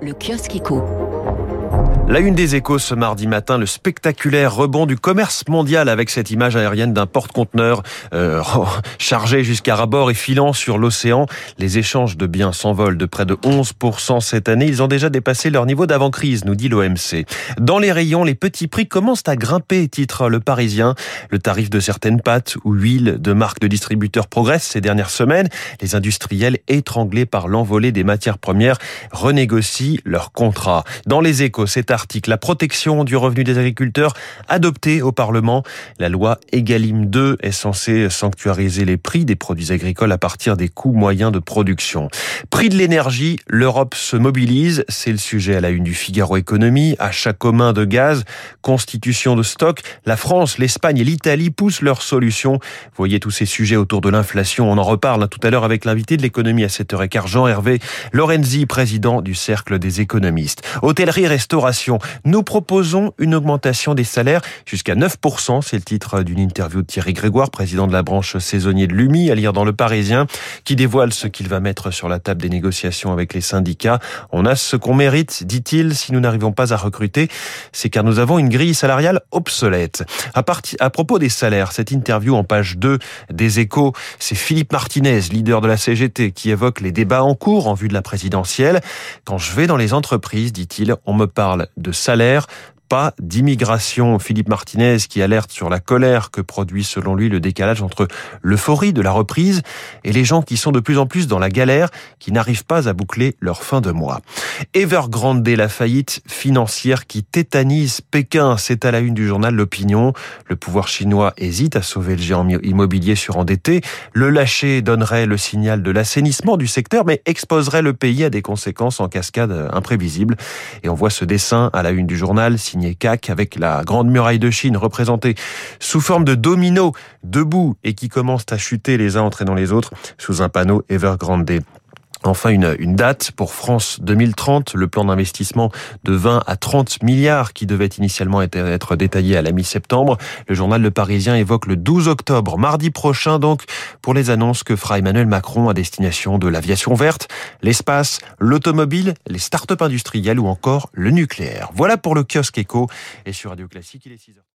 Le kiosque éco. La une des échos ce mardi matin, le spectaculaire rebond du commerce mondial avec cette image aérienne d'un porte-conteneur euh, chargé jusqu'à rabord et filant sur l'océan. Les échanges de biens s'envolent de près de 11% cette année. Ils ont déjà dépassé leur niveau d'avant-crise, nous dit l'OMC. Dans les rayons, les petits prix commencent à grimper, titre Le Parisien. Le tarif de certaines pâtes ou huiles de marques de distributeurs progresse ces dernières semaines. Les industriels, étranglés par l'envolée des matières premières, renégocient leurs contrats. Dans les échos, c'est article, la protection du revenu des agriculteurs adoptée au Parlement. La loi Egalim 2 est censée sanctuariser les prix des produits agricoles à partir des coûts moyens de production. Prix de l'énergie, l'Europe se mobilise, c'est le sujet à la une du Figaro Économie, achat commun de gaz, constitution de stock. La France, l'Espagne et l'Italie poussent leurs solutions. Voyez tous ces sujets autour de l'inflation, on en reparle hein, tout à l'heure avec l'invité de l'économie à 7h15, Jean-Hervé Lorenzi, président du Cercle des économistes. Hôtellerie, restauration, nous proposons une augmentation des salaires jusqu'à 9%. C'est le titre d'une interview de Thierry Grégoire, président de la branche saisonnier de l'UMI, à lire dans Le Parisien, qui dévoile ce qu'il va mettre sur la table des négociations avec les syndicats. On a ce qu'on mérite, dit-il, si nous n'arrivons pas à recruter. C'est car nous avons une grille salariale obsolète. À, à propos des salaires, cette interview en page 2 des échos, c'est Philippe Martinez, leader de la CGT, qui évoque les débats en cours en vue de la présidentielle. Quand je vais dans les entreprises, dit-il, on me parle de salaire pas d'immigration. Philippe Martinez qui alerte sur la colère que produit selon lui le décalage entre l'euphorie de la reprise et les gens qui sont de plus en plus dans la galère, qui n'arrivent pas à boucler leur fin de mois. Evergrande, la faillite financière qui tétanise Pékin, c'est à la une du journal L'Opinion. Le pouvoir chinois hésite à sauver le géant immobilier surendetté. Le lâcher donnerait le signal de l'assainissement du secteur, mais exposerait le pays à des conséquences en cascade imprévisibles. Et on voit ce dessin à la une du journal signé CAC avec la grande muraille de Chine représentée sous forme de domino debout et qui commencent à chuter les uns entraînant les autres sous un panneau Evergrande. Enfin, une, date pour France 2030, le plan d'investissement de 20 à 30 milliards qui devait initialement être détaillé à la mi-septembre. Le journal Le Parisien évoque le 12 octobre, mardi prochain donc, pour les annonces que fera Emmanuel Macron à destination de l'aviation verte, l'espace, l'automobile, les start-up industrielles ou encore le nucléaire. Voilà pour le kiosque éco et sur Radio Classique, il est 6 heures.